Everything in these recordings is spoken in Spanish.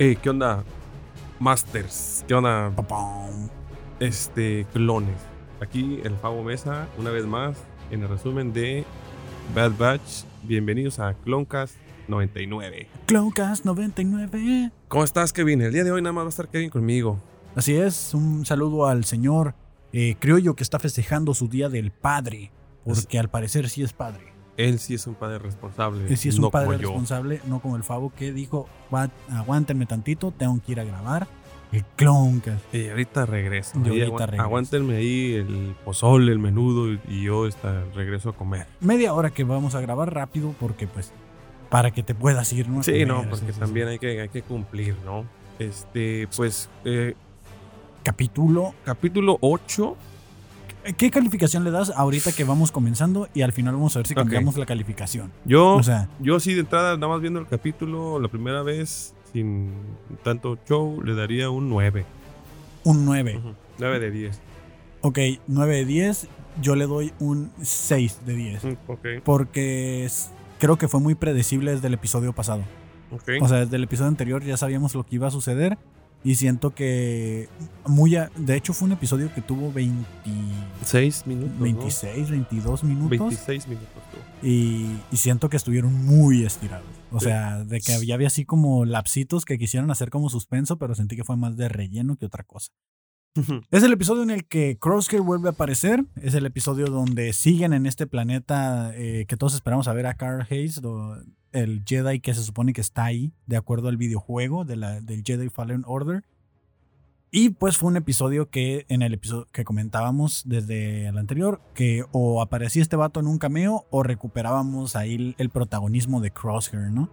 Hey, ¿qué onda? Masters, ¿qué onda? Este, clones. Aquí el Fabo Mesa, una vez más, en el resumen de Bad Batch. Bienvenidos a Cloncast 99. Cloncast 99. ¿Cómo estás, Kevin? El día de hoy nada más va a estar Kevin conmigo. Así es, un saludo al señor eh, criollo que está festejando su día del padre. Porque al parecer sí es padre. Él sí es un padre responsable. Él sí es un padre responsable, no como el Favo que dijo, "Gua- aguántenme tantito, tengo que ir a grabar el Cloncast. Y ahorita regreso. Ahí ahorita agu- regreso. Aguántenme ahí el pozole, el menudo y- y yo está, regreso a comer. Media hora que vamos a grabar rápido porque pues para que te puedas ir, ¿no? Sí, comer, no, porque sí, sí. también hay que, hay que cumplir, ¿no? Este, pues, eh, Capítulo capítulo 8. ¿Qué calificación le das ahorita que vamos comenzando y al final vamos a ver si cambiamos la calificación? Yo, O sea, yo sí de entrada, nada más viendo el capítulo la primera vez, sin tanto show, le daría un 9. un 9. Ujú, 9 de 10. Ok, 9 de 10. Yo le doy un 6 de 10. Mm, Ok, Porque creo que fue muy predecible desde el episodio pasado. ok. O sea, desde el episodio anterior ya sabíamos lo que iba a suceder. Y siento que muy... a- de hecho fue un episodio que tuvo 20, 6 minutos. ¿no? 26, 22 minutos. 26 minutos. Y, y siento que estuvieron muy estirados. O Sí. sea, de que había, había así como lapsitos que quisieron hacer como suspenso, pero sentí que fue más de relleno que otra cosa. Es el episodio en el que Crosshair vuelve a aparecer. Es el episodio donde siguen en este planeta eh, que todos esperamos a ver a Carl Hayes, el Jedi que se supone que está ahí, de acuerdo al videojuego de la, del Jedi Fallen Order. Y pues fue un episodio que en el episodio que comentábamos desde el anterior, que o aparecía este vato en un cameo o recuperábamos ahí el, el protagonismo de Crosshair, ¿no?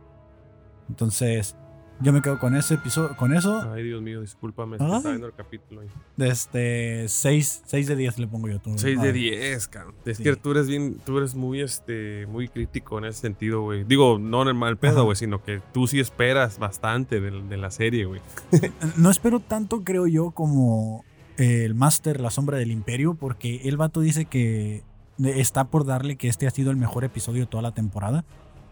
Entonces, yo me quedo con ese episodio, con eso. Ay, Dios mío, discúlpame. Ay. Estaba viendo el capítulo ahí. De este 6, 6 de 10 le pongo yo. tú. 6 A de ver. 10, cabrón. Es Sí. que tú eres bien, tú eres muy, este, muy crítico en ese sentido, güey. Digo, no en el mal pedo, güey, sino que tú sí esperas bastante de, de la serie, güey. No espero tanto, creo yo, como eh, el Master La Sombra del Imperio, porque el vato dice que está por darle que este ha sido el mejor episodio de toda la temporada.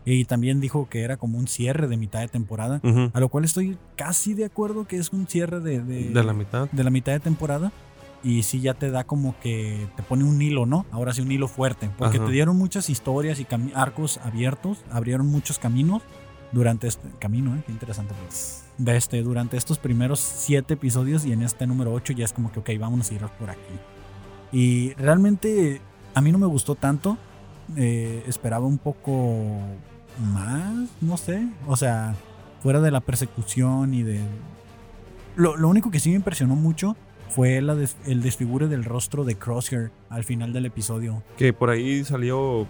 Y también dijo que era como un cierre de mitad de temporada. A lo cual estoy casi de acuerdo que es un cierre de, de, De la mitad. de la mitad de temporada. Y sí ya te da como que te pone un hilo, ¿no? Ahora sí un hilo fuerte. Porque Ajá. te dieron muchas historias y arcos abiertos. Abrieron muchos caminos durante este camino, ¿eh? Qué interesante. pues. De este, durante estos primeros siete episodios y en este número 8 ya es como que, ok, vámonos a ir por aquí. Y realmente a mí no me gustó tanto. Eh, esperaba un poco más, no sé. O sea, fuera de la persecución y de... Lo, lo único que sí me impresionó mucho fue la des- el desfigure del rostro de Crosshair al final del episodio. Que por ahí salió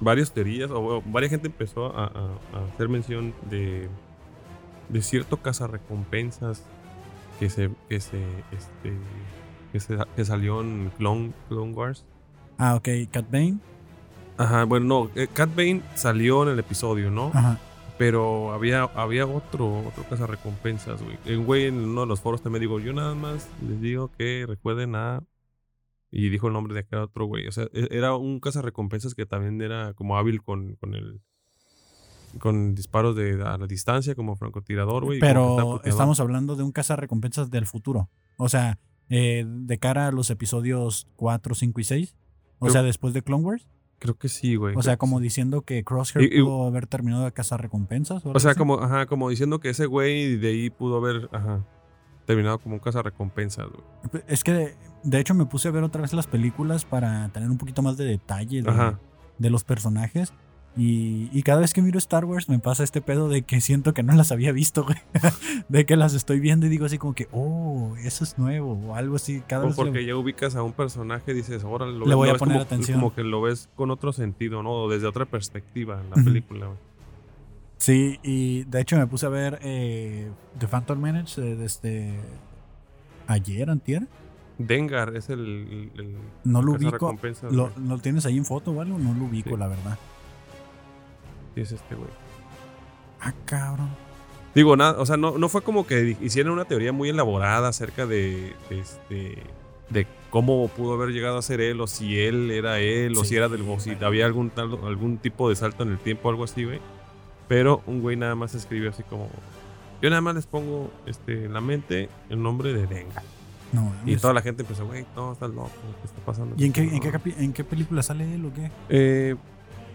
varias teorías, o varias gente empezó a, a- a hacer mención de, de cierto cazarrecompensas que se, que se, este, que se, que salió en Clone, Clone Wars. Ah, ok, Cat Bane. Ajá, bueno, no, eh, Cat Bane salió en el episodio, ¿no? Ajá. Pero había, había otro, otro cazarrecompensas, güey. El güey en uno de los foros también digo, yo nada más les digo que recuerden a... Y dijo el nombre de aquel otro güey. O sea, e- era un cazarrecompensas que también era como hábil con, con el... Con disparos de a la distancia como francotirador, güey. Pero estamos hablando de un recompensas del futuro. O sea, eh, de cara a los episodios 4, 5 y 6. O sea, después de Clone Wars. Creo que sí, güey. O sea, como sí. diciendo que Crosshair Y- y- pudo haber terminado de cazar recompensas. O sea, como, ajá, como diciendo que ese güey de ahí pudo haber, ajá, terminado como un cazarrecompensas, güey. Es que, de hecho, me puse a ver otra vez las películas para tener un poquito más de detalle de, Ajá. de los personajes. Y, y cada vez que miro Star Wars me pasa este pedo de que siento que no las había visto, güey. de que las estoy viendo y digo así como que, oh, eso es nuevo o algo así. Cada O vez porque ya ubicas a un personaje y dices, ahora lo, Le ves- voy a poner como, atención. como que lo ves con otro sentido, ¿no? O desde otra perspectiva en la película. güey. Sí, y de hecho me puse a ver eh, The Phantom Menace eh, desde ayer, antier. Dengar es el, No lo ubico. ¿Lo, lo tienes ahí en foto o algo? No lo ubico, Sí. la verdad. Sí, es este güey. Ah, cabrón. Digo, nada, o sea, no, no fue como que hicieran una teoría muy elaborada acerca de, de este de cómo pudo haber llegado a ser él, o si él era él, o Sí, si era del, o si había algún, tal, algún tipo de salto en el tiempo, algo así, güey. Pero un güey nada más escribió así como, yo nada más les pongo este, en la mente el nombre de Denga. No, Y toda la gente empezó, güey, no, estás loco, ¿qué está pasando? ¿Y en qué, No. en, qué en qué película sale él o qué? Eh,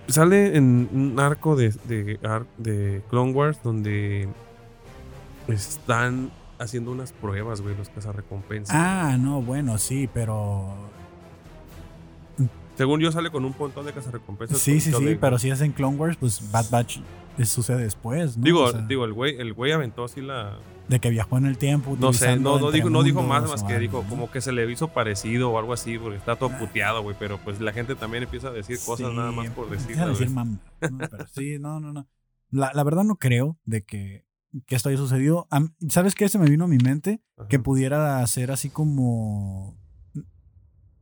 sale en un arco de, de, de Clone Wars donde están haciendo unas pruebas, güey, los cazarrecompensas. Ah, no, bueno, sí, pero. Según yo, sale con un montón de cazarrecompensas. Sí, sí, sí, pero si es en Clone Wars, pues Bad Batch eh, sucede después, ¿no? Digo, O sea, digo el güey el güey aventó así la... de que viajó en el tiempo. No sé, no, no, dijo, no dijo más más que algo, dijo ¿no? como que se le hizo parecido o algo así, porque está todo puteado, güey, pero pues la gente también empieza a decir cosas Sí, nada más por decir. a decir mam- ¿no? Pero sí, no, no, no. La, la verdad no creo de que, que esto haya sucedido. ¿Sabes qué? Se me vino a mi mente que pudiera ser así como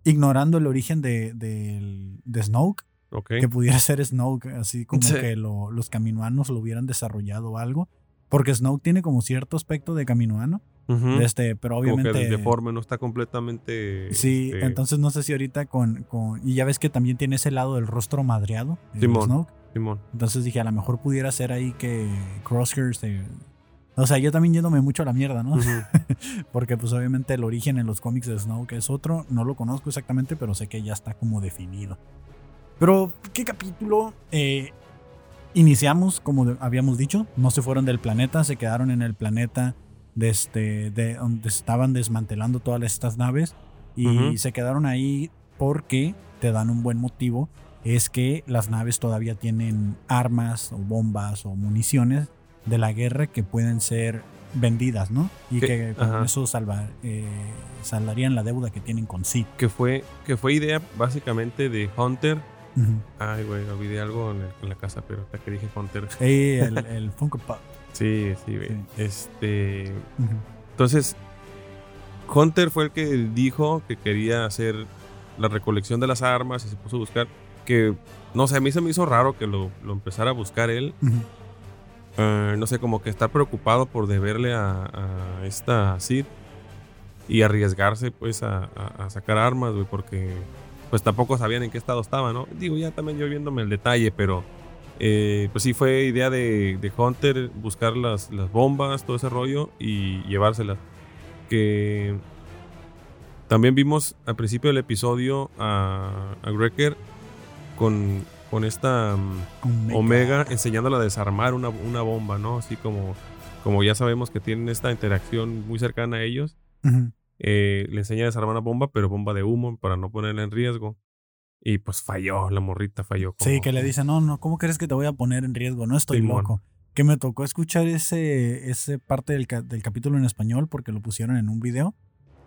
ignorando el origen de, del- de Snoke, Ok. que pudiera ser Snoke, así como Sí. que lo- los caminoanos lo hubieran desarrollado o algo. Porque Snoke tiene como cierto aspecto de caminoano, Ujú. este, pero Como que obviamente... deforme, no está completamente... Sí, este, entonces no sé si ahorita con, con... Y ya ves que también tiene ese lado del rostro madreado, el Simón. Snoke. Simón. Entonces dije, a lo mejor pudiera ser ahí que Crosshair se... O sea, yo también yéndome mucho a la mierda, ¿no? Ujú. Porque pues obviamente el origen en los cómics de Snoke es otro. No lo conozco exactamente, pero sé que ya está como definido. Pero, ¿qué capítulo? Eh, iniciamos, como habíamos dicho, no se fueron del planeta, se quedaron en el planeta de, este, de donde estaban desmantelando todas estas naves. Y se quedaron ahí porque te dan un buen motivo. Es que las naves todavía tienen armas o bombas o municiones de la guerra que pueden ser vendidas, ¿no? Y Que- que con ajá. eso salva, eh, saldarían la deuda que tienen con Sid. que fue que fue idea básicamente de Hunter. Ay, güey, olvidé algo en, el- en la casa, pero hasta que dije Hunter. El, el Funko Pop. Sí, sí, güey. Sí. Este, entonces Hunter fue el que dijo que quería hacer la recolección de las armas y se puso a buscar que no sé, a mí se me hizo raro que lo, lo empezara a buscar él. Eh, no sé, como que estar preocupado por deberle a, a esta Sid y arriesgarse pues a, a- a sacar armas, güey, porque pues tampoco sabían en qué estado estaba, ¿no? Digo, ya también yo viéndome el detalle, pero eh, pues sí fue idea de, de Hunter buscar las, las bombas, todo ese rollo y llevárselas. Que también vimos al principio del episodio a, a con, con esta... mm. Omega enseñándola a desarmar una, una bomba, ¿no? Así como, como ya sabemos que tienen esta interacción muy cercana a ellos. Ujú. Eh, le enseña a desarmar una bomba, pero bomba de humo para no ponerla en riesgo. Y pues falló, la morrita falló. Sí, como- que le dice, no, no, ¿cómo crees que te voy a poner en riesgo? No estoy loco. Que me tocó escuchar ese, ese parte del, del capítulo en español porque lo pusieron en un video.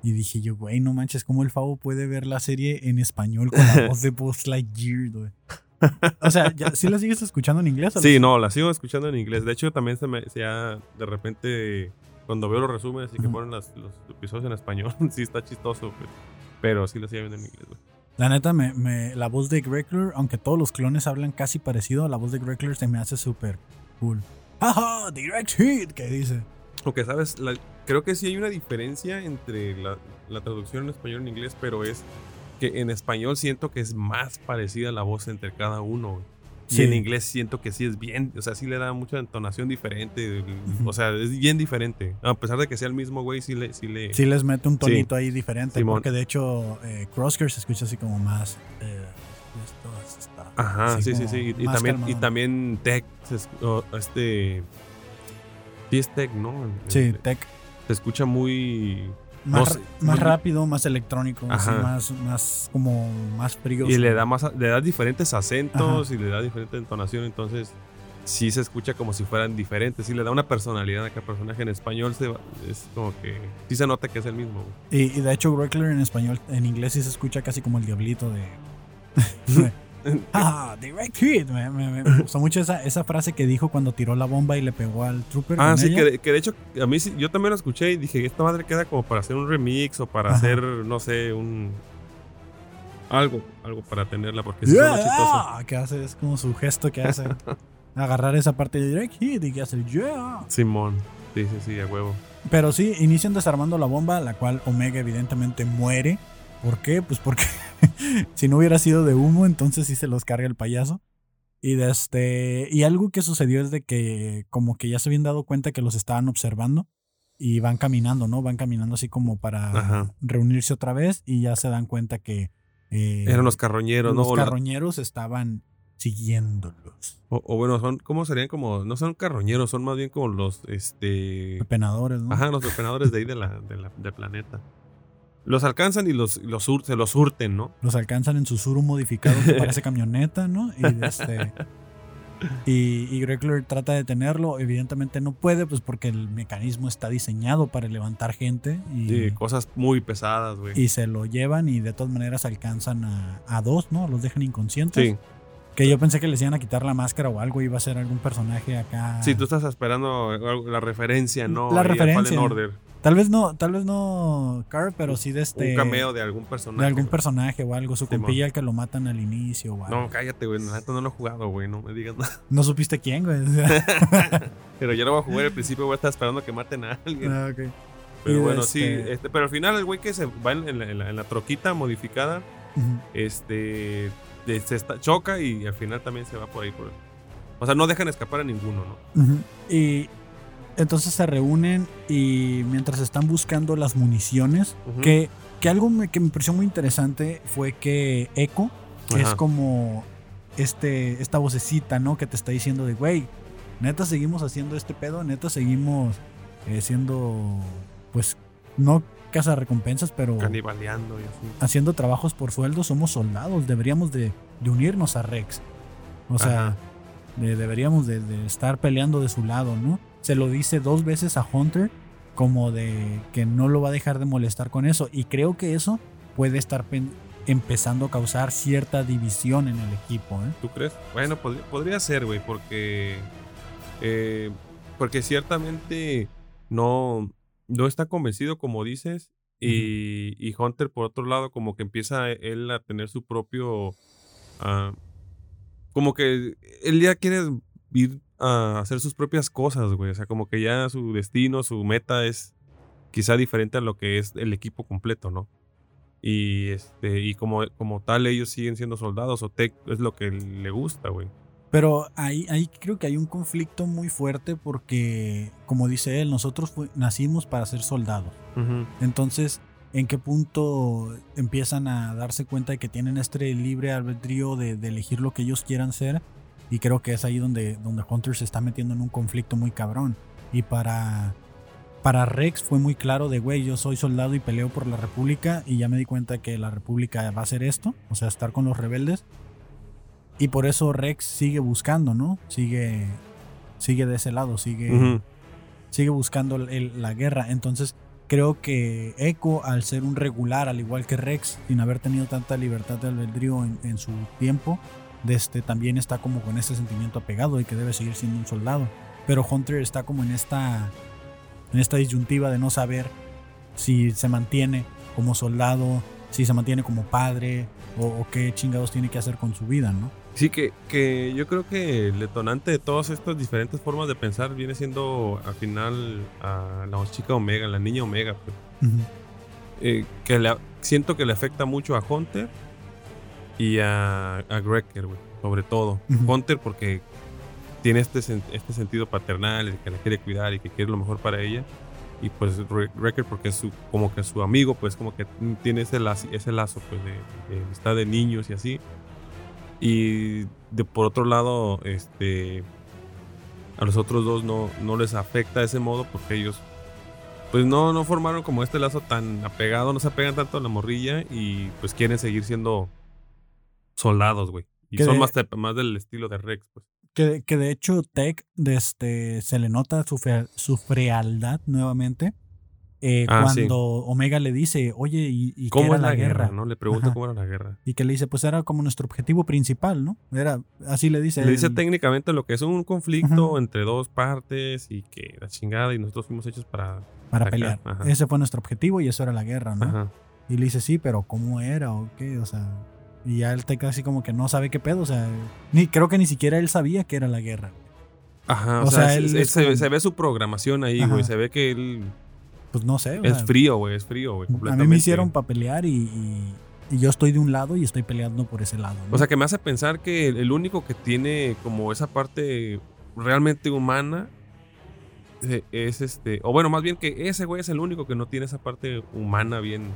Y dije yo, güey, no manches, ¿cómo el Favo puede ver la serie en español con la voz de Buzz Lightyear, güey? O sea, ¿ya, ¿sí la sigues escuchando en inglés? o Sí, no, la sigo escuchando en inglés. De hecho, también se me, se ya de repente, cuando veo los resúmenes y que ponen las- los episodios en español, sí está chistoso, pero sí la sigo viendo en inglés, güey. La neta, me, me- la voz de Gregler, aunque todos los clones hablan casi parecido, la voz de Gregler se me hace súper cool. ¡Ajá! Direct hit, que dice. Aunque, ¿sabes? La- creo que sí hay una diferencia entre la, la traducción en español y en inglés, pero es que en español siento que es más parecida la voz entre cada uno. güey. Y Sí. en inglés siento que sí es bien, o sea, sí le da mucha entonación diferente. O sea, es bien diferente. A pesar de que sea el mismo güey, sí le... Sí le Sí les mete un tonito ahí diferente, Simón. porque de hecho eh, se escucha así como más... eh, esto está Ajá, sí, sí, sí. Y, y también, y también Tech, este... Sí es Tech, ¿no? Sí, Eh, tech. Se escucha muy... Más, no más rápido, más electrónico, así, más, más como más frío. Y le da más, le da diferentes acentos y le da diferente entonación, entonces sí se escucha como si fueran diferentes, sí le da una personalidad a cada personaje en español, se es como que sí se nota que es el mismo. Y, y de hecho Gregler en español, en inglés sí se escucha casi como el diablito de... ah, direct hit. Me, me- me- me gustó mucho esa, esa frase que dijo cuando tiró la bomba y le pegó al trooper. Ah, sí, que de, que de hecho a mí sí, yo también lo escuché y dije, esta madre queda como para hacer un remix o para Ajá. hacer, no sé, un... Algo, algo para tenerla, porque sí suena chistoso. Yeah, que hace, es como su gesto que hace. agarrar esa parte de direct hit y que hace yeah. Simón, sí, sí, sí, a huevo. Pero sí, inician desarmando la bomba, la cual Omega evidentemente muere. ¿Por qué? Pues porque si no hubiera sido de humo, entonces sí se los carga el payaso. Y, de este, y algo que sucedió es de que como que ya se habían dado cuenta que los estaban observando y van caminando, ¿no? Van caminando así como para reunirse otra vez y ya se dan cuenta que... Eh, Eran los carroñeros, ¿no? Los carroñeros estaban siguiéndolos. O, bueno, son, ¿cómo serían como? No son carroñeros, son más bien como los, este... Pepenadores, ¿no? Ajá, los pepenadores de ahí de la, del planeta. Los alcanzan y los, los se los surten, ¿no? Los alcanzan en su sur modificado que parece camioneta, ¿no? Y este... Y, y trata de detenerlo, evidentemente no puede, pues porque el mecanismo está diseñado para levantar gente. Y, sí, cosas muy pesadas, güey. Y se lo llevan y de todas maneras alcanzan a, a dos, ¿no? Los dejan inconscientes. Sí. Que yo pensé que les iban a quitar la máscara o algo, iba a ser algún personaje acá. Sí, tú estás esperando la referencia, ¿no? La referencia. Tal vez no, tal vez no Carl, pero sí de este. Un cameo de algún personaje. De algún personaje o algo. Su compilla el que lo matan al inicio o algo. No, cállate, güey. no lo he jugado, güey. No me digas nada. No supiste quién, güey. pero yo lo voy a jugar al principio, voy a estar esperando que maten a alguien. Ah, ok. Pero bueno, sí. Este este, pero al final el güey que se va en, la, troquita modificada, este se está, choca y al final también se va por ahí. Por, o sea, no dejan escapar a ninguno, ¿no? Y entonces se reúnen y mientras están buscando las municiones, que, que algo que me pareció muy interesante fue que Echo es como este, esta vocecita, ¿no? Que te está diciendo de, güey, neta seguimos haciendo este pedo, neta seguimos eh, siendo, pues, no casa recompensas, pero... Canibaleando y así. Haciendo trabajos por sueldo, somos soldados, deberíamos de, unirnos a Rex. O sea, deberíamos de, estar peleando de su lado, ¿no? Se lo dice dos veces a Hunter como de que no lo va a dejar de molestar con eso. Y creo que eso puede estar empezando a causar cierta división en el equipo. ¿eh? ¿Tú crees? Bueno, podría, ser, güey, porque... Eh, porque ciertamente no no está convencido, como dices, y, Hunter, por otro lado, como que empieza él a tener su propio... Ah, como que él ya quiere ir a hacer sus propias cosas, güey. O sea, como que ya su destino, su meta es quizá diferente a lo que es el equipo completo, ¿no? Y este, y como, como tal, ellos siguen siendo soldados o tech es lo que le gusta, güey. Pero ahí, ahí creo que hay un conflicto muy fuerte porque, como dice él, nosotros nacimos para ser soldados. Entonces, ¿en qué punto empiezan a darse cuenta de que tienen este libre albedrío de, elegir lo que ellos quieran ser? Y creo que es ahí donde, donde Hunter se está metiendo en un conflicto muy cabrón. Y para, para Rex fue muy claro de, güey, yo soy soldado y peleo por la República y ya me di cuenta que la República va a hacer esto, o sea, estar con los rebeldes. Y por eso Rex sigue buscando, ¿no? Sigue, sigue de ese lado, sigue, sigue buscando la guerra. Entonces creo que Echo, al ser un regular, al igual que Rex, sin haber tenido tanta libertad de albedrío en, su tiempo, este, también está como con ese sentimiento apegado y que debe seguir siendo un soldado. Pero Hunter está como en esta, en esta disyuntiva de no saber si se mantiene como soldado, si se mantiene como padre o qué chingados tiene que hacer con su vida, ¿no? Sí, que, que yo creo que el detonante de todas estas diferentes formas de pensar viene siendo al final a la chica Omega, la niña Omega. Pues. Eh, que le, siento que le afecta mucho a Hunter y a, a Greker, sobre todo. Hunter porque tiene este, este sentido paternal, de que la quiere cuidar y que quiere lo mejor para ella. Y pues Wrecker porque es su, como que su amigo, pues como que tiene ese lazo, ese lazo pues, de, de amistad de niños y así. Y de por otro lado, este a los otros dos no, no les afecta de ese modo porque ellos pues no, no formaron como este lazo tan apegado, no se apegan tanto a la morrilla y pues quieren seguir siendo soldados, güey. Y son más, más del estilo de Rex, pues. Que, que de hecho Tech este, se le nota su, su frialdad nuevamente eh, ah, cuando Omega le dice, oye, ¿y, cómo era la, guerra? ¿no? Le pregunta cómo era la guerra. Y que le dice, pues era como nuestro objetivo principal, ¿no? Era, así le dice. Le dice técnicamente lo que es un conflicto entre dos partes y que la chingada y nosotros fuimos hechos para... Para pelear. Ese fue nuestro objetivo y eso era la guerra, ¿no? Y le dice, sí, pero ¿cómo era o qué? O sea... Y ya él te casi como que no sabe qué pedo, o sea, ni, creo que ni siquiera él sabía que era la guerra. Ajá, o, sea, él se, ve su programación ahí, güey, se ve que él pues no sé. Es sea, frío, güey, es frío, güey. a mí me hicieron para pelear y, y- y yo estoy de un lado y estoy peleando por ese lado. ¿no? O sea, que me hace pensar que el, único que tiene como esa parte realmente humana eh, es este. O bueno, más bien que ese güey es el único que no tiene esa parte humana bien,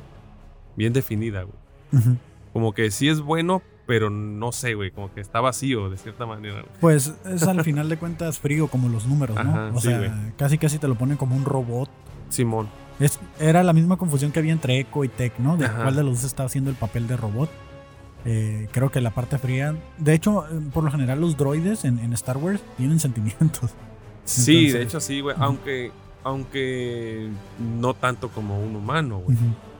bien definida, güey. Como que sí es bueno, pero no sé, güey. Como que está vacío de cierta manera, güey. Pues es al final de cuentas frío como los números, ¿no? Ajá, o sí, sea, güey. casi casi te lo ponen como un robot. Simón. Es, era la misma confusión que había entre Echo y Tech, ¿no? De Ajá. cuál de los dos estaba haciendo el papel de robot. Eh, creo que la parte fría. De hecho, eh, por lo general, los droides en, en Star Wars tienen sentimientos. Sí, Entonces- de hecho sí, güey. Aunque, aunque no tanto como un humano, güey.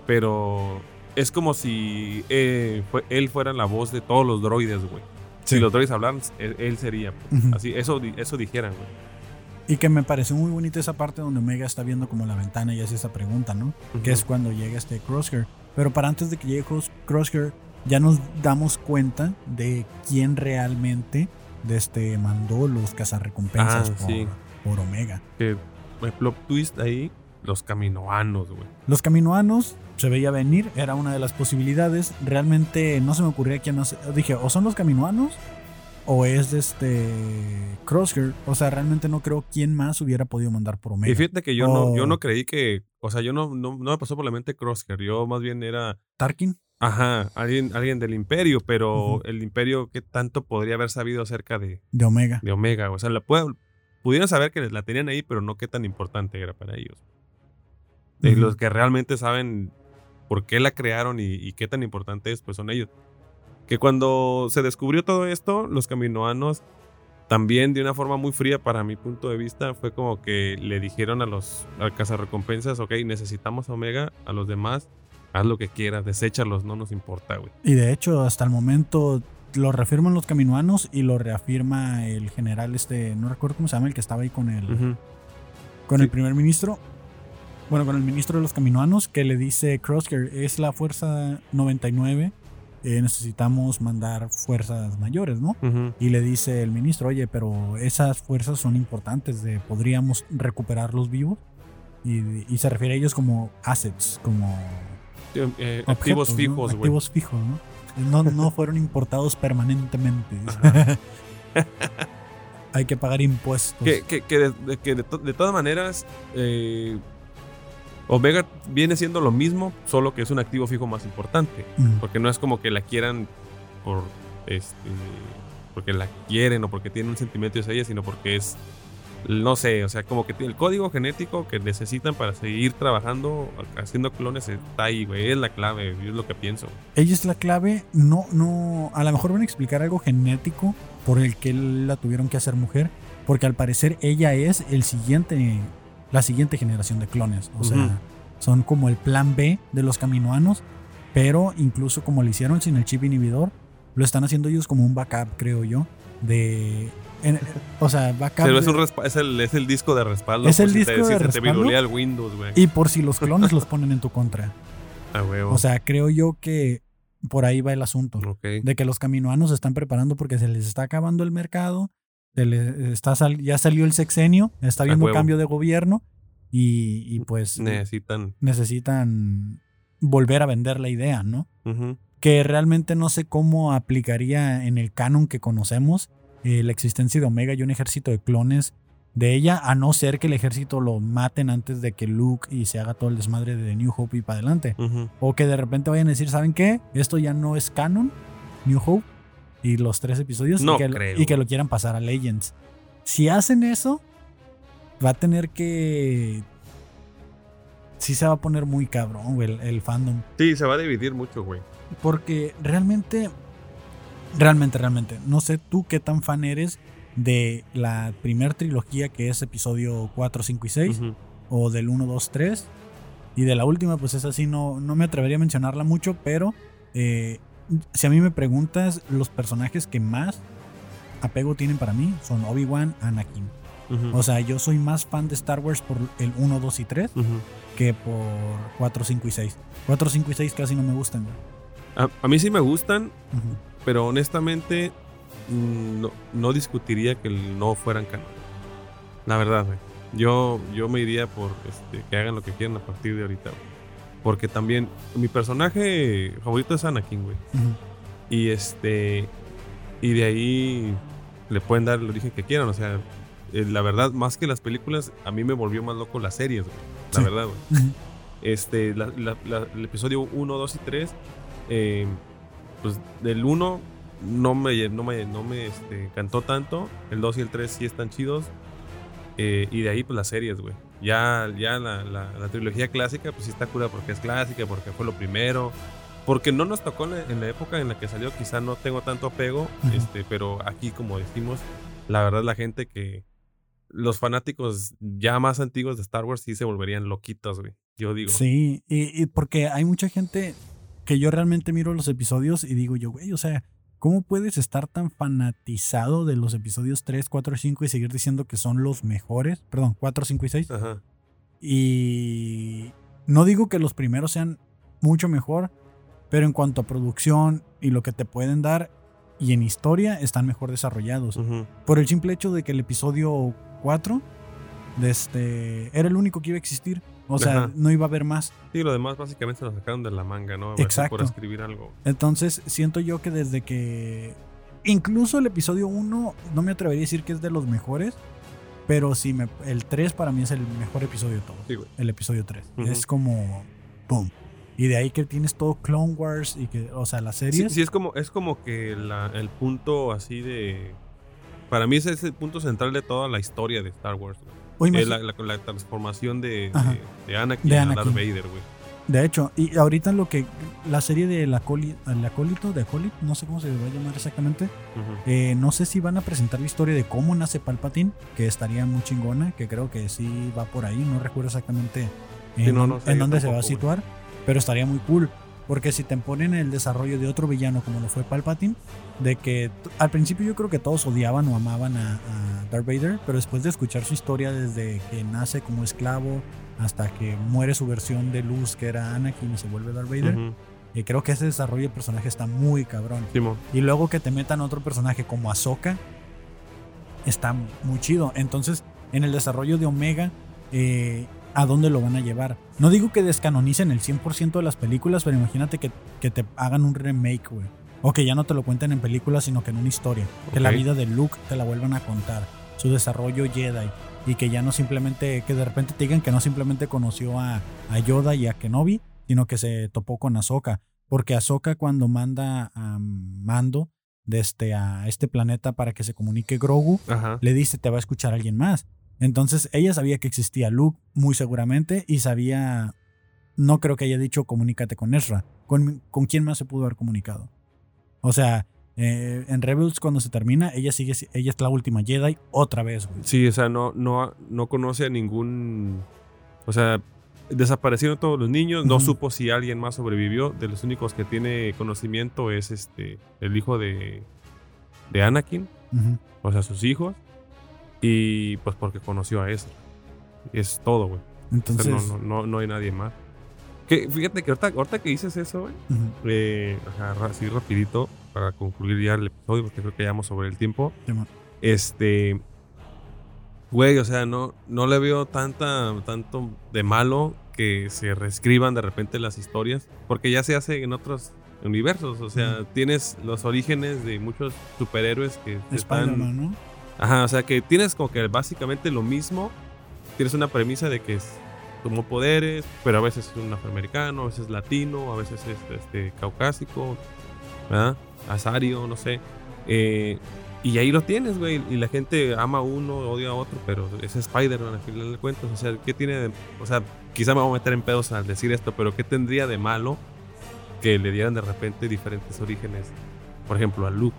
Pero es como si eh, fue- él fuera la voz de todos los droides, güey. Sí. Si los droides hablaran, él, él sería. pues. Así, eso, eso dijeran, güey. Y que me pareció muy bonita esa parte donde Omega está viendo como la ventana y hace esa pregunta, ¿no? Que es cuando llega este Crosshair. Pero para antes de que llegue Cross- Crosshair, ya nos damos cuenta de quién realmente de este mandó los cazarrecompensas Ah, por, sí. por Omega. Que el plot twist ahí, los caminoanos, güey. Los caminoanos se veía venir, era una de las posibilidades. Realmente no se me ocurría quién más. Dije, o son los caminoanos o es este Crosshair. O sea, realmente no creo quién más hubiera podido mandar por Omega. Y fíjate que yo, no, yo no creí que. O sea, yo no, no, no me pasó por la mente Crosshair. Yo más bien era. Tarkin. Ajá, alguien, alguien del Imperio, pero el Imperio, ¿qué tanto podría haber sabido acerca de, De Omega. de Omega? O sea, la puede- pudieron saber que la tenían ahí, pero no qué tan importante era para ellos. Y Ujú. los que realmente saben por qué la crearon y, y qué tan importante es, pues son ellos. Que cuando se descubrió todo esto, los caminoanos también de una forma muy fría para mi punto de vista fue como que le dijeron a los al cazarrecompensas, ok, necesitamos a Omega, a los demás, haz lo que quieras, deséchalos, no nos importa, güey. Y de hecho, hasta el momento lo reafirman los caminoanos y lo reafirma el general este, no recuerdo cómo se llama, el que estaba ahí con el, con Sí. el primer ministro. Bueno, con el ministro de los caminoanos que le dice Crosshair, es la fuerza 99, eh, necesitamos mandar fuerzas mayores, ¿no? Y le dice el ministro, oye, pero esas fuerzas son importantes, de, podríamos recuperarlos vivos. Y, y se refiere a ellos como assets, como Eh, eh, activos objetos, ¿no? fijos, güey. Activos fijos, ¿no? No, no fueron importados permanentemente. Hay que pagar impuestos. Que, que, que de, de- que de to- de todas maneras, eh, Omega viene siendo lo mismo, solo que es un activo fijo más importante. Mm. Porque no es como que la quieran por este porque la quieren o porque tienen un sentimiento hacia ella, sino porque es no sé, o sea, como que el código genético que necesitan para seguir trabajando haciendo clones está ahí, güey, es la clave, es lo que pienso. Ella es la clave. No, no. A lo mejor van a explicar algo genético por el que la tuvieron que hacer mujer. Porque al parecer ella es el siguiente. La siguiente generación de clones. O sea, son como el plan B de los caminoanos. Pero incluso como lo hicieron sin el chip inhibidor, lo están haciendo ellos como un backup, creo yo. De. en- o sea, backup. Pero es, un es, el, es el disco de respaldo. Es el si disco te, de respaldo. el Windows, güey. y por si los clones los ponen en tu contra. A huevo. O sea, creo yo que por ahí va el asunto. de que los caminoanos se están preparando porque se les está acabando el mercado, está sal- ya salió el sexenio, está habiendo huevo. cambio de gobierno y, y pues Necesitan. necesitan volver a vender la idea, ¿no? Que realmente no sé cómo aplicaría en el canon que conocemos eh, la existencia de Omega y un ejército de clones de ella, a no ser que el ejército lo maten antes de que Luke y se haga todo el desmadre de New Hope y para adelante. O que de repente vayan a decir, ¿saben qué? Esto ya no es canon, New Hope, y los tres episodios, No y, que, creo. y que lo quieran pasar a Legends. Si hacen eso, va a tener que... Sí se va a poner muy cabrón, güey, el, el fandom. Sí, se va a dividir mucho, güey. Porque realmente, realmente, realmente, no sé tú qué tan fan eres de la primer trilogía que es episodio 4, 5 y 6 Ujú. o del 1, 2, 3. Y de la última, pues es así, no, no me atrevería a mencionarla mucho, pero eh, si a mí me preguntas, los personajes que más apego tienen para mí son Obi-Wan, Anakin. Ujú. O sea, yo soy más fan de Star Wars por el 1, 2 y 3 Ujú. que por 4, 5 y 6. 4, 5 y 6 casi no me gustan. güey. A, a mí sí me gustan, Ujú. pero honestamente no, no discutiría que no fueran canon. La verdad, güey. Yo, yo me iría por este, que hagan lo que quieran a partir de ahorita, güey. Porque también mi personaje favorito es Anakin, güey. Y este. Y de ahí le pueden dar el origen que quieran. O sea, eh, la verdad, más que las películas, a mí me volvió más loco las series, güey. La Sí. verdad, güey. Este, la- la- la- el episodio 1, 2 y 3, eh, pues del 1 no me, no me, no me este, encantó tanto. El 2 y el 3 sí están chidos. Eh, y de ahí, pues las series, güey. Ya, ya la, la- la trilogía clásica, pues sí está cura porque es clásica, porque fue lo primero. Porque no nos tocó en la, época en la que salió, quizá no tengo tanto apego, Ujú. este, pero aquí, como decimos, la verdad la gente que... Los fanáticos ya más antiguos de Star Wars sí se volverían loquitos, güey. Yo digo. Sí, y, y porque hay mucha gente que yo realmente miro los episodios y digo yo, güey, o sea, ¿cómo puedes estar tan fanatizado de los episodios 3, 4 y 5 y seguir diciendo que son los mejores? Perdón, 4, 5 y 6. Ajá. Y no digo que los primeros sean mucho mejor, pero en cuanto a producción y lo que te pueden dar y en historia están mejor desarrollados. Por el simple hecho de que el episodio 4 de este, era el único que iba a existir. O sea, Ajá. no iba a haber más. Sí, lo demás básicamente se lo sacaron de la manga, ¿no? A Exacto. Por escribir algo. Entonces, siento yo que desde que. Incluso el episodio 1, no me atrevería a decir que es de los mejores. Pero sí, me, el 3 para mí es el mejor episodio de todos. Sí, güey. El episodio 3. Ujú. Es como. ¡Boom! Y de ahí que tienes todo Clone Wars y que. O sea, las Sí, series. sí, es como, es como que la- el punto así de. Para mí ese es el punto central de toda la historia de Star Wars. güey. Es imagi- la, la- la transformación de, de, de Anakin De a Darth. Vader, güey. De hecho, y ahorita lo que. La serie acoli- el acólito, de no sé cómo se va a llamar exactamente. Eh, no sé si van a presentar la historia de cómo nace Palpatine, que estaría muy chingona, que creo que sí va por ahí, no recuerdo exactamente en, Sí, no, no sé, en yo dónde se va a situar, pero estaría muy cool, porque si te ponen el desarrollo de otro villano como lo fue Palpatine, de que al principio yo creo que todos odiaban o amaban a, a Darth Vader, pero después de escuchar su historia desde que nace como esclavo hasta que muere su versión de luz que era Anakin y se vuelve Darth Vader, eh, creo que ese desarrollo del personaje está muy cabrón. Simón. Y luego que te metan otro personaje como Ahsoka, está muy chido. Entonces, en el desarrollo de Omega, eh, ¿a dónde lo van a llevar? No digo que descanonicen el 100% de las películas, pero imagínate que, que te hagan un remake, güey. O que ya no te lo cuenten en películas, sino que en una historia. Que la vida de Luke te la vuelvan a contar. Su desarrollo Jedi. Y que ya no simplemente, que de repente te digan que no simplemente conoció a, a Yoda y a Kenobi, sino que se topó con Ahsoka. Porque Ahsoka cuando manda a Mando de este, a este planeta para que se comunique Grogu, Ajá. le dice te va a escuchar alguien más. Entonces ella sabía que existía Luke muy seguramente y sabía, no creo que haya dicho comunícate con Ezra. ¿Con, con quién más se pudo haber comunicado? O sea, eh, en Rebels cuando se termina, ella sigue, ella es la última Jedi otra vez, güey. Sí, o sea, no, no, no conoce a ningún. O sea, desaparecieron todos los niños. No supo si alguien más sobrevivió. De los únicos que tiene conocimiento es este el hijo de, de Anakin, o sea, sus hijos. Y pues porque conoció a Ezra. Es todo, güey. O sea, Entonces, no, no, no, no hay nadie más. Que, fíjate que ahorita, ahorita que dices eso, güey. ujú, Eh, ajá, ra- así rapidito para concluir ya el episodio porque creo que ya vamos sobre el tiempo. Este, güey, o sea, no, no le veo tanta, tanto de malo que se reescriban de repente las historias, porque ya se hace en otros universos, o sea, tienes los orígenes de muchos superhéroes que están, ajá, o sea, que tienes como que básicamente lo mismo, tienes una premisa de que es tomó poderes, pero a veces es un afroamericano, a veces es latino, a veces es este, caucásico, ¿verdad? Azario, no sé. Eh, y ahí lo tienes, güey. Y la gente ama a uno, odia a otro, pero es Spider-Man al final de cuentas. O sea, ¿qué tiene de.? O sea, quizá me voy a meter en pedos al decir esto, pero ¿qué tendría de malo que le dieran de repente diferentes orígenes? Por ejemplo, a Luke.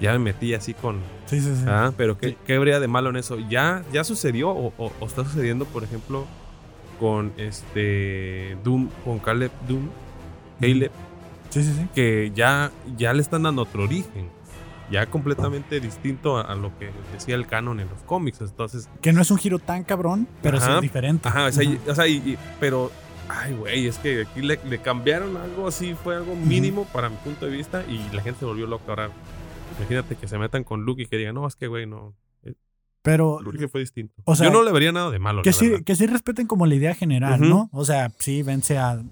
Ya me metí así con. Sí, sí, sí. Ah, pero ¿qué, Sí. qué habría de malo en eso? ¿Ya, ya sucedió o, o- o está sucediendo, por ejemplo, con este Doom, con Caleb Doom, Caleb, Sí, sí, sí. que ya, ya le están dando otro origen, ya completamente distinto a, a lo que decía el canon en los cómics. Entonces, Que no es un giro tan cabrón, pero Ajá. es diferente. ajá, o sea, y- o sea, y- y- pero, ay, güey, es que aquí le, le cambiaron algo así, fue algo mínimo para mi punto de vista y la gente se volvió loca ahora. Imagínate que se metan con Luke y que digan, no, es que, güey, no. Pero, El origen fue distinto. o sea, Yo no le vería nada de malo. que sí, verdad. que sí respeten como la idea general. ¿no? O sea, sí, vence a,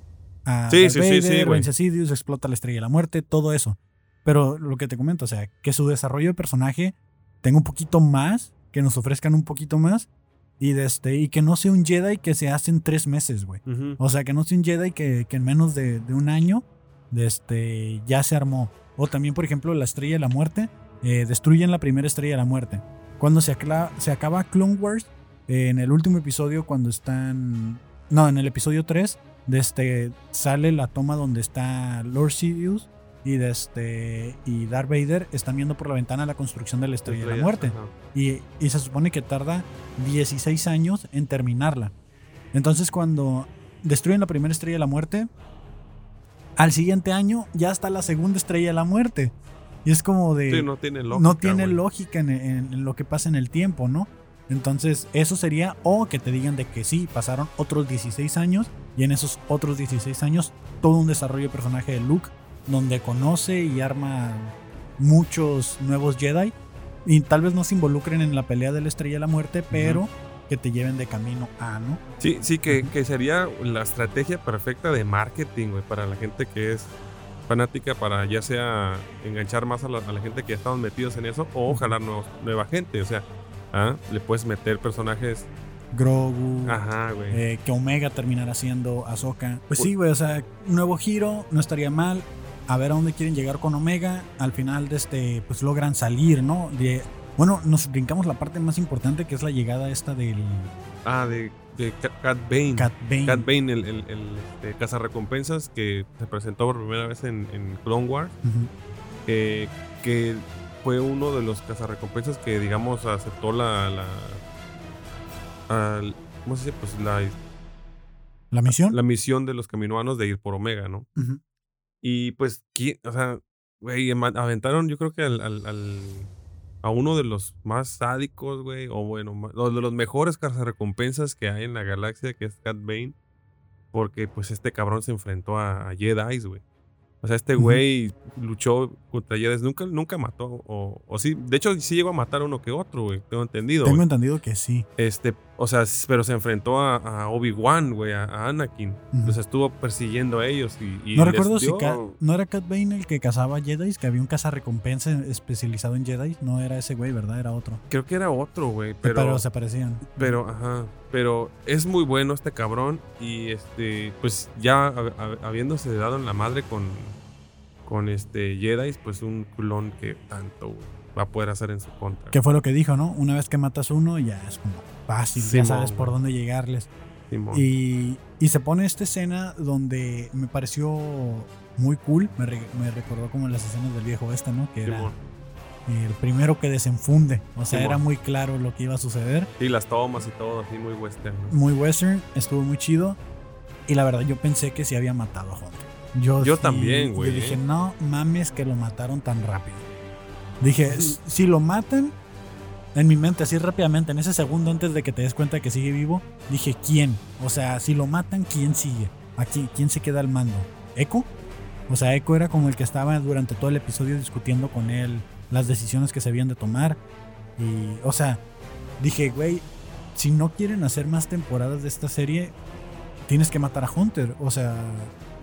a Sí, sí, sí, vence a Sidious, explota la estrella de la muerte, todo eso. Pero lo que te comento, o sea, que su desarrollo de personaje tenga un poquito más, que nos ofrezcan un poquito más, y, de este, y que no sea un Jedi que se hace en tres meses, güey. O sea, que no sea un Jedi que, que en menos de, de un año de este, ya se armó. O también, por ejemplo, la Estrella de la Muerte. eh, destruyen la primera Estrella de la Muerte. Cuando se, acaba Clone Wars, eh, en el último episodio, cuando están... No, en el episodio 3, de este, sale la toma donde está Lord Sidious y, de este, y Darth Vader están viendo por la ventana la construcción de la Estrella de la Muerte. y se supone que tarda 16 años en terminarla. Entonces cuando destruyen la primera estrella de la muerte, al siguiente año ya está la segunda estrella de la muerte. Y es como de... Sí, no tiene lógica. no tiene güey. lógica en, en- en lo que pasa en el tiempo, ¿no? Entonces eso sería o que te digan de que sí, pasaron otros 16 años y en esos otros 16 años todo un desarrollo de personaje de Luke donde conoce y arma muchos nuevos Jedi y tal vez no se involucren en la pelea de la estrella de la muerte, pero que te lleven de camino a, ¿no? Sí, sí, que, que sería la estrategia perfecta de marketing, güey, para la gente que es fanática, para ya sea enganchar más a la, a la gente que ya estaban metidos en eso o jalar nuevos- nueva gente. O sea, ah, le puedes meter personajes. Grogu, Ajá, eh, que Omega terminará siendo Ahsoka. Pues sí, güey, o sea, nuevo giro, no estaría mal. A ver a dónde quieren llegar con Omega. Al final de este, pues logran salir, ¿no? De, bueno, nos brincamos la parte más importante que es la llegada esta del Ah, de, de Cat Bane. Cat Bane. Cat Bane, el, el, el, este, cazarrecompensas que se presentó por primera vez en, en Clone Wars. Eh, que fue uno de los cazarrecompensas que, digamos, aceptó la. la al- ¿Cómo se dice? Pues la, La misión. la misión de los caminoanos de ir por Omega, ¿no? Y pues, ¿quién? o sea, güey, aventaron yo creo que al, al- al- a uno de los más sádicos, güey, o bueno, o de los mejores cazarrecompensas que hay en la galaxia, que es Cat Bane, porque pues este cabrón se enfrentó a, a Jedi, güey. O sea, este güey luchó contra Jedi, nunca, nunca mató, o, o sí, de hecho sí llegó a matar a uno que otro, güey, tengo entendido. Tengo entendido que sí. Este, o sea, pero se enfrentó a, a Obi-Wan, güey, a, a Anakin. Ujú. O sea, estuvo persiguiendo a ellos y, y No recuerdo si no era Cat Bane el que cazaba Jedi, que había un cazarrecompensa especializado en Jedi. No era ese güey, ¿verdad? Era otro. Creo que era otro, güey, Pero, pero, se parecían. pero, ajá, pero es muy bueno este cabrón y este, pues ya hab- hab- habiéndose dado en la madre con, con este Jedi, pues un clon que tanto güey, va a poder hacer en su contra. Que fue lo que dijo, ¿no? Una vez que matas uno, ya es como fácil, ya Simón, sabes por dónde llegarles. Y, y se pone esta escena donde me pareció muy cool. Me, re- me recordó como las escenas del viejo este, ¿no? Que era Simón. el primero que desenfunde. O sea, Simón. era muy claro lo que iba a suceder. Y las tomas y todo, así muy western. ¿no? Muy western, estuvo muy chido. Y la verdad, yo pensé que se había matado a Hunter. Yo, Yo sí- también, güey, Yo dije, eh. no mames que lo mataron tan rápido. Dije, "S- si lo matan, en mi mente, así rápidamente, en ese segundo antes de que te des cuenta que sigue vivo, dije, ¿quién? O sea, si lo matan, ¿quién sigue? Aquí, ¿quién se queda al mando? ¿Echo? O sea, Echo era como el que estaba durante todo el episodio discutiendo con él las decisiones que se habían de tomar. Y, o sea, dije, güey, si no quieren hacer más temporadas de esta serie, tienes que matar a Hunter. O sea,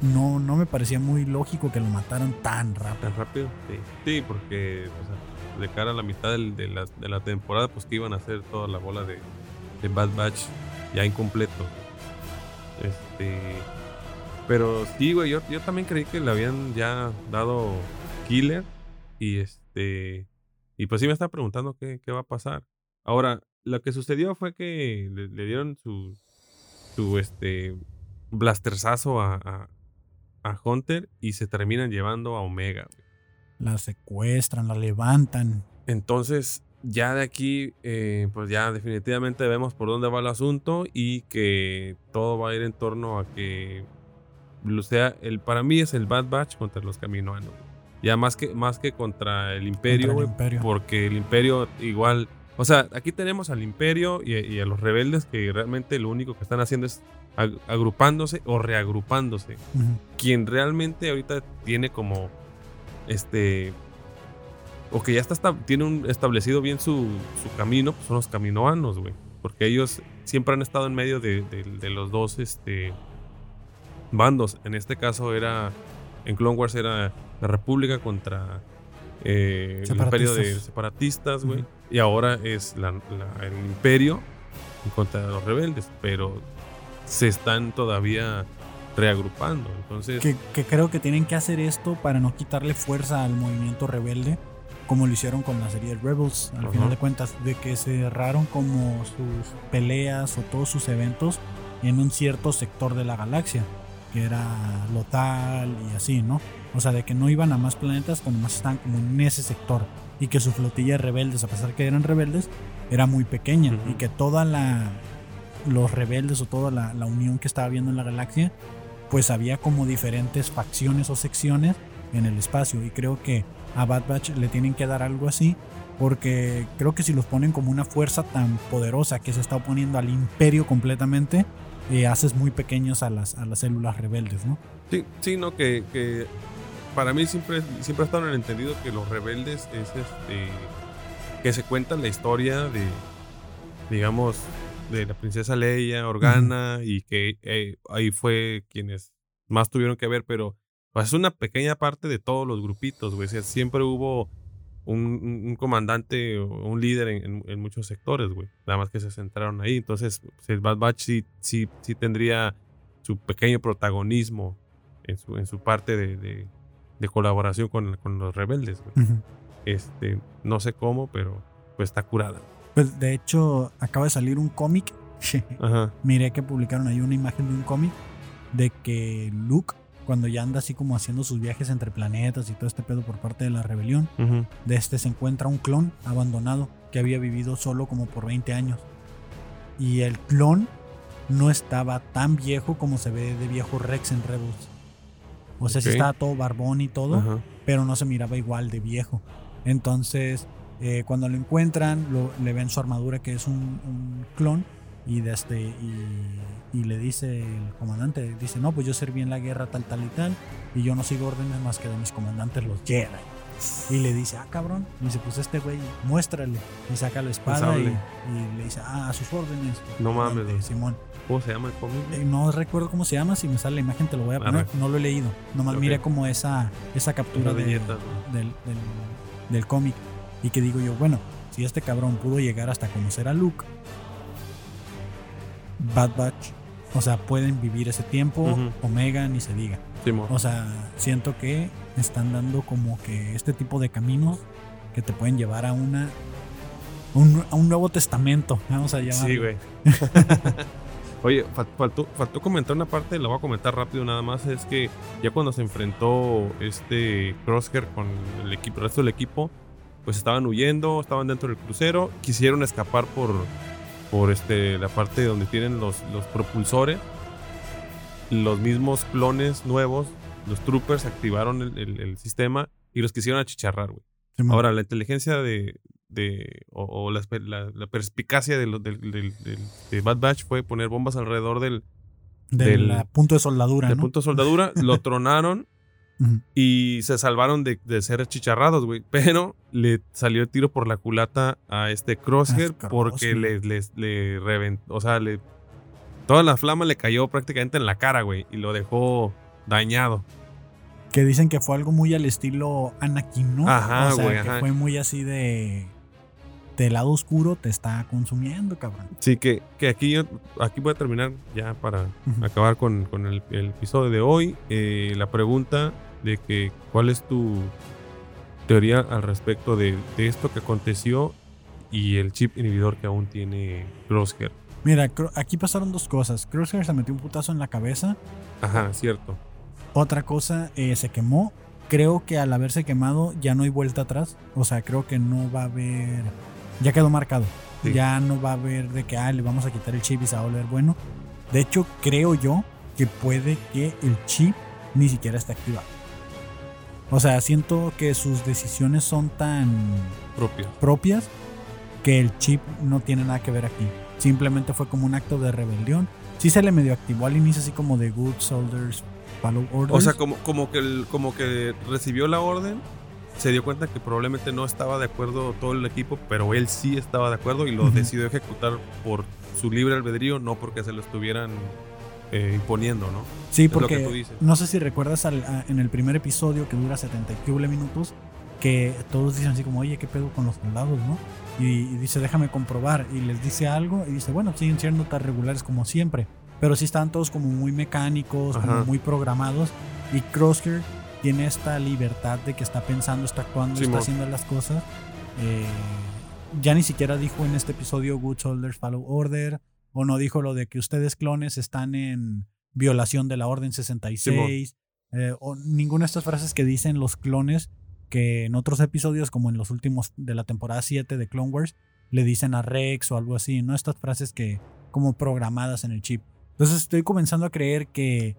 no, no me parecía muy lógico que lo mataran tan rápido. ¿Tan rápido? Sí. Sí, porque o sea, de cara a la mitad de, la, de la temporada, pues que iban a hacer toda la bola de, de Bad Batch ya incompleto. Este. Pero sí, güey, yo, yo también creí que le habían ya dado Killer. Y este. Y pues sí me estaba preguntando qué, qué va a pasar. Ahora, lo que sucedió fue que le, dieron su. su este. blasterzazo a, a Hunter y se terminan llevando a Omega. güey. La secuestran, la levantan. Entonces, ya de aquí, eh, pues ya definitivamente vemos por dónde va el asunto y que todo va a ir en torno a que, o sea, el, para mí es el Bad Batch contra los Caminoanos. Ya más que, más que contra el Imperio, Contra el güey, Imperio. porque el Imperio igual, o sea, aquí tenemos al Imperio y, y a los rebeldes que realmente lo único que están haciendo es ag- agrupándose o reagrupándose quien realmente ahorita tiene como este o que ya está, tiene un, establecido bien su, su camino, pues son los caminoanos, güey. Porque ellos siempre han estado en medio de, de, los dos este, bandos. En este caso era, en Clone Wars era la República contra eh, el Imperio de separatistas, güey. Y ahora es la, el Imperio contra los rebeldes. Pero se están todavía reagrupando. Entonces. Que, creo que tienen que hacer esto para no quitarle fuerza al movimiento rebelde. Como lo hicieron con la serie Rebels, al final de cuentas, de que cerraron como sus peleas o todos sus eventos en un cierto sector de la galaxia, que era Lotal y así, ¿no? O sea, de que no iban a más planetas, cuando más estaban como en ese sector. Y que su flotilla de rebeldes, a pesar que eran rebeldes, era muy pequeña. Y que toda la. Los rebeldes o toda la, la unión que estaba viendo en la galaxia pues había como diferentes facciones o secciones en el espacio y creo que a Bad Batch le tienen que dar algo así porque creo que si los ponen como una fuerza tan poderosa que se está oponiendo al imperio completamente, eh, haces muy pequeños a las, a las células rebeldes, ¿no? Sí, sí, no, que, que para mí siempre, siempre ha estado en el entendido que los rebeldes es este, que se cuentan la historia de, digamos, de la princesa Leia, Organa, y que eh, ahí fue quienes más tuvieron que ver, pero pues, es una pequeña parte de todos los grupitos, güey. siempre hubo un, comandante o un líder en, muchos sectores, güey. Nada más que se centraron ahí. Entonces, pues, el Bad Batch sí, sí, tendría su pequeño protagonismo en su, en su parte de, de, colaboración con, con, los rebeldes, güey. Este, no sé cómo, pero pues está curada. Pues de hecho, acaba de salir un cómic. Miré que publicaron ahí una imagen de un cómic de que Luke, cuando ya anda así como haciendo sus viajes entre planetas y todo este pedo por parte de la rebelión, de este se encuentra un clon abandonado que había vivido solo como por 20 años. Y el clon no estaba tan viejo como se ve de viejo Rex en Rebels. O sea, sí estaba todo barbón y todo, pero no se miraba igual de viejo. Entonces, eh, cuando lo encuentran, le ven su armadura que es un, clon y, de este, y, le dice el comandante, dice, no, pues yo serví en la guerra tal, tal y tal y yo no sigo órdenes más que de mis comandantes los Jedi. Y le dice, ah, cabrón. Y dice, pues este güey, muéstrale. Y saca la espada y, le dice, ah, a sus órdenes. No mames. Simón. ¿Cómo se llama el cómic? Eh, no recuerdo cómo se llama. Si me sale la imagen, te lo voy a poner. No lo he leído. Nomás mire como esa, esa captura del, del, del cómic. Y que digo yo, bueno, si este cabrón pudo llegar hasta conocer a Luke, Bad Batch, o sea, pueden vivir ese tiempo, Omega ni se diga. o sea, siento que están dando como que este tipo de caminos que te pueden llevar a una a un nuevo testamento, vamos a llamarlo. Sí, güey. Oye, faltó, faltó comentar una parte, la voy a comentar rápido nada más, es que ya cuando se enfrentó este Crosshair con el equipo, el resto del equipo, pues estaban huyendo, estaban dentro del crucero, quisieron escapar por, por este, la parte donde tienen los, los propulsores. Los mismos clones nuevos, los troopers, activaron el, sistema y los quisieron achicharrar, güey. Ahora, la inteligencia de, de o, la, perspicacia de, de, Bad Batch fue poner bombas alrededor del, del, punto de soldadura. Del punto de soldadura, lo tronaron y se salvaron de, ser chicharrados, güey. Pero le salió el tiro por la culata a este Crosshair porque le, le, reventó. O sea, le. Toda la flama le cayó prácticamente en la cara, güey. Y lo dejó dañado. Que dicen que fue algo muy al estilo Anakin, ¿no? Ajá, güey. que fue muy así de del lado oscuro te está consumiendo, cabrón. Sí, que, que aquí, aquí voy a terminar ya para acabar con, el, episodio de hoy. Eh, la pregunta de que cuál es tu teoría al respecto de, esto que aconteció y el chip inhibidor que aún tiene Crosshair. Mira, aquí pasaron dos cosas. Crosshair se metió un putazo en la cabeza. Ajá, cierto. Otra cosa, eh, se quemó. Creo que al haberse quemado ya no hay vuelta atrás. O sea, creo que no va a haber ya quedó marcado. Ya no va a haber de que, ah, le vamos a quitar el chip y se va a volver bueno. De hecho, creo yo que puede que el chip ni siquiera esté activado. O sea, siento que sus decisiones son tan propias que el chip no tiene nada que ver aquí. Simplemente fue como un acto de rebelión. Sí se le medio activó al inicio así como de Good Soldiers Follow Orders. O sea, como, como, que, como que recibió la orden se dio cuenta que probablemente no estaba de acuerdo todo el equipo, pero él sí estaba de acuerdo y lo decidió ejecutar por su libre albedrío, no porque se lo estuvieran eh, imponiendo, ¿no? Sí, porque no sé si recuerdas en el primer episodio que dura 70 y minutos, que todos dicen así como, oye, ¿qué pedo con los soldados, no? Y, dice, déjame comprobar, y les dice algo, y dice, bueno, siguen siendo tan regulares como siempre, pero sí están todos como muy mecánicos, como muy programados, y Crosshair tiene esta libertad de que está pensando, está actuando, está haciendo las cosas. Eh, ya ni siquiera dijo en este episodio Good Soldiers Follow Order, o no dijo lo de que ustedes clones están en violación de la Orden 66, eh, o ninguna de estas frases que dicen los clones que en otros episodios, como en los últimos de la temporada 7 de Clone Wars, le dicen a Rex o algo así, ¿no? Estas frases que como programadas en el chip. Entonces estoy comenzando a creer que,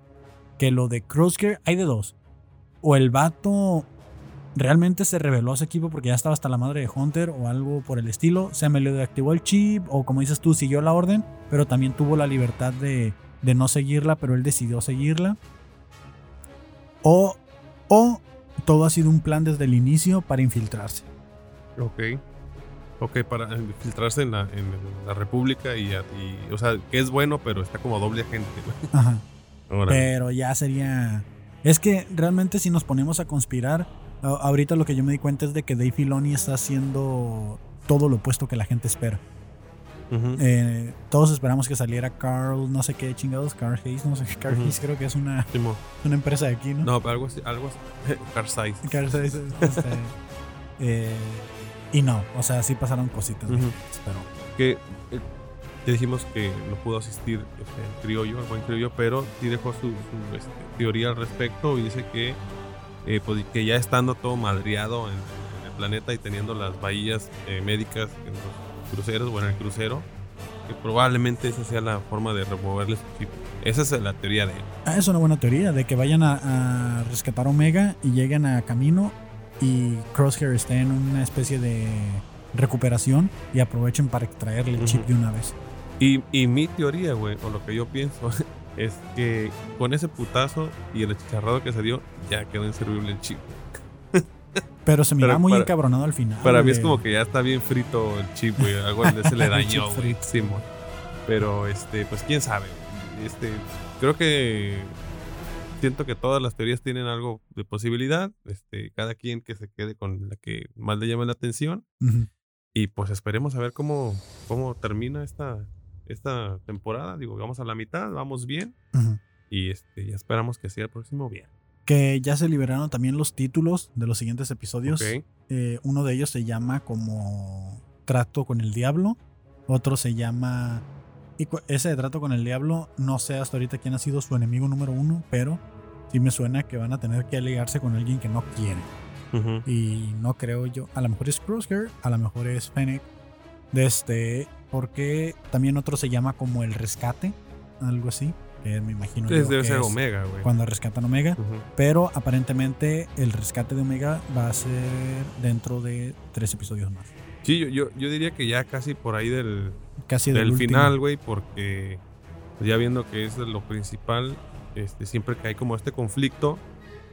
que lo de Crosshair hay de dos o el vato realmente se reveló a ese equipo porque ya estaba hasta la madre de Hunter o algo por el estilo, se me le deactivó el chip o como dices tú, siguió la orden, pero también tuvo la libertad de, no seguirla, pero él decidió seguirla. O, o todo ha sido un plan desde el inicio para infiltrarse. Ok. Ok, para infiltrarse en la, en la República y, o sea, que es bueno, pero está como doble agente. Ajá. Pero ya sería es que realmente si nos ponemos a conspirar, ahorita lo que yo me di cuenta es de que Dave Filoni está haciendo todo lo opuesto que la gente espera. Eh, todos esperamos que saliera Carl, no sé qué chingados, Carl Hayes, no sé qué, Carl Hayes creo que es una, una empresa de aquí, ¿no? No, pero algo así, algo así. Carl Size. Carl Size, este, eh, y no, o sea, sí pasaron cositas, pero... Que eh, ya dijimos que no pudo asistir este, el criollo, el buen criollo, pero sí dejó su, este, teoría al respecto y dice que, eh, pues, que ya estando todo madriado en, el planeta y teniendo las bahías eh, médicas en los cruceros o en el crucero, que probablemente esa sea la forma de removerle su chip. Esa es la teoría de él. Ah, es una buena teoría, de que vayan a, a rescatar Omega y lleguen a camino y Crosshair esté en una especie de recuperación y aprovechen para extraerle el chip de una vez. Y, y mi teoría, güey, o lo que yo pienso, es que con ese putazo y el chicharrado que se dio, ya quedó inservible el chip. Pero se mira muy encabronado al final. Para mí es como que ya está bien frito el chip, güey. Algo se le dañó, güey. Pero, este, pues quién sabe. Este, creo que siento que todas las teorías tienen algo de posibilidad. Este, cada quien que se quede con la que más le llame la atención. Y pues esperemos a ver cómo, cómo termina esta, esta temporada. Digo, vamos a la mitad, vamos bien. Y este, ya esperamos que sea el próximo bien. Que ya se liberaron también los títulos de los siguientes episodios. Eh, uno de ellos se llama como Trato con el Diablo. Otro se llama. Y ese de Trato con el Diablo, no sé hasta ahorita quién ha sido su enemigo número uno, pero sí me suena que van a tener que aliarse con alguien que no quiere. Y no creo yo. A lo mejor es Crosshair, a lo mejor es Fennec. De este, porque también otro se llama como el rescate, algo así. Que me imagino. que debe ser Omega, güey. Cuando rescatan Omega. Pero aparentemente el rescate de Omega va a ser dentro de tres episodios más. Sí, yo, yo, yo diría que ya casi por ahí del, casi del, final, güey, porque pues, ya viendo que es lo principal, este, siempre que hay como este conflicto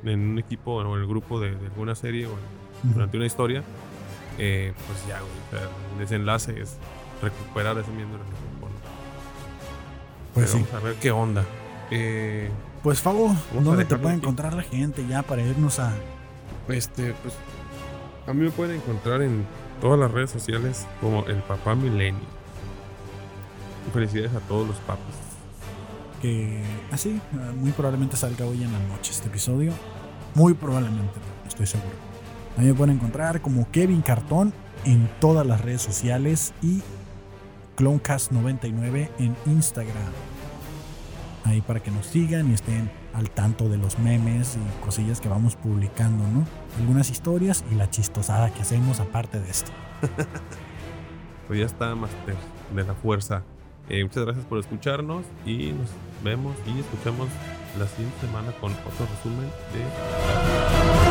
en un equipo o en el grupo de, alguna serie o durante una historia, eh, pues ya, güey, el desenlace es recuperar ese miembro del equipo. Pues sí. a ver qué onda. Eh, pues Fago, ¿dónde te puede encontrar la gente ya para irnos a... Este, pues a mí me pueden encontrar en todas las redes sociales como el papá milenio. Felicidades a todos los papas. Que así, ah, muy probablemente salga hoy en la noche este episodio. Muy probablemente, estoy seguro. A mí me pueden encontrar como Kevin Cartón en todas las redes sociales y Clonecast99 en Instagram. Ahí para que nos sigan y estén al tanto de los memes y cosillas que vamos publicando, ¿no? Algunas historias y la chistosada que hacemos aparte de esto. pues ya está, Master de la Fuerza. Eh, muchas gracias por escucharnos y nos vemos y escuchamos la siguiente semana con otro resumen de...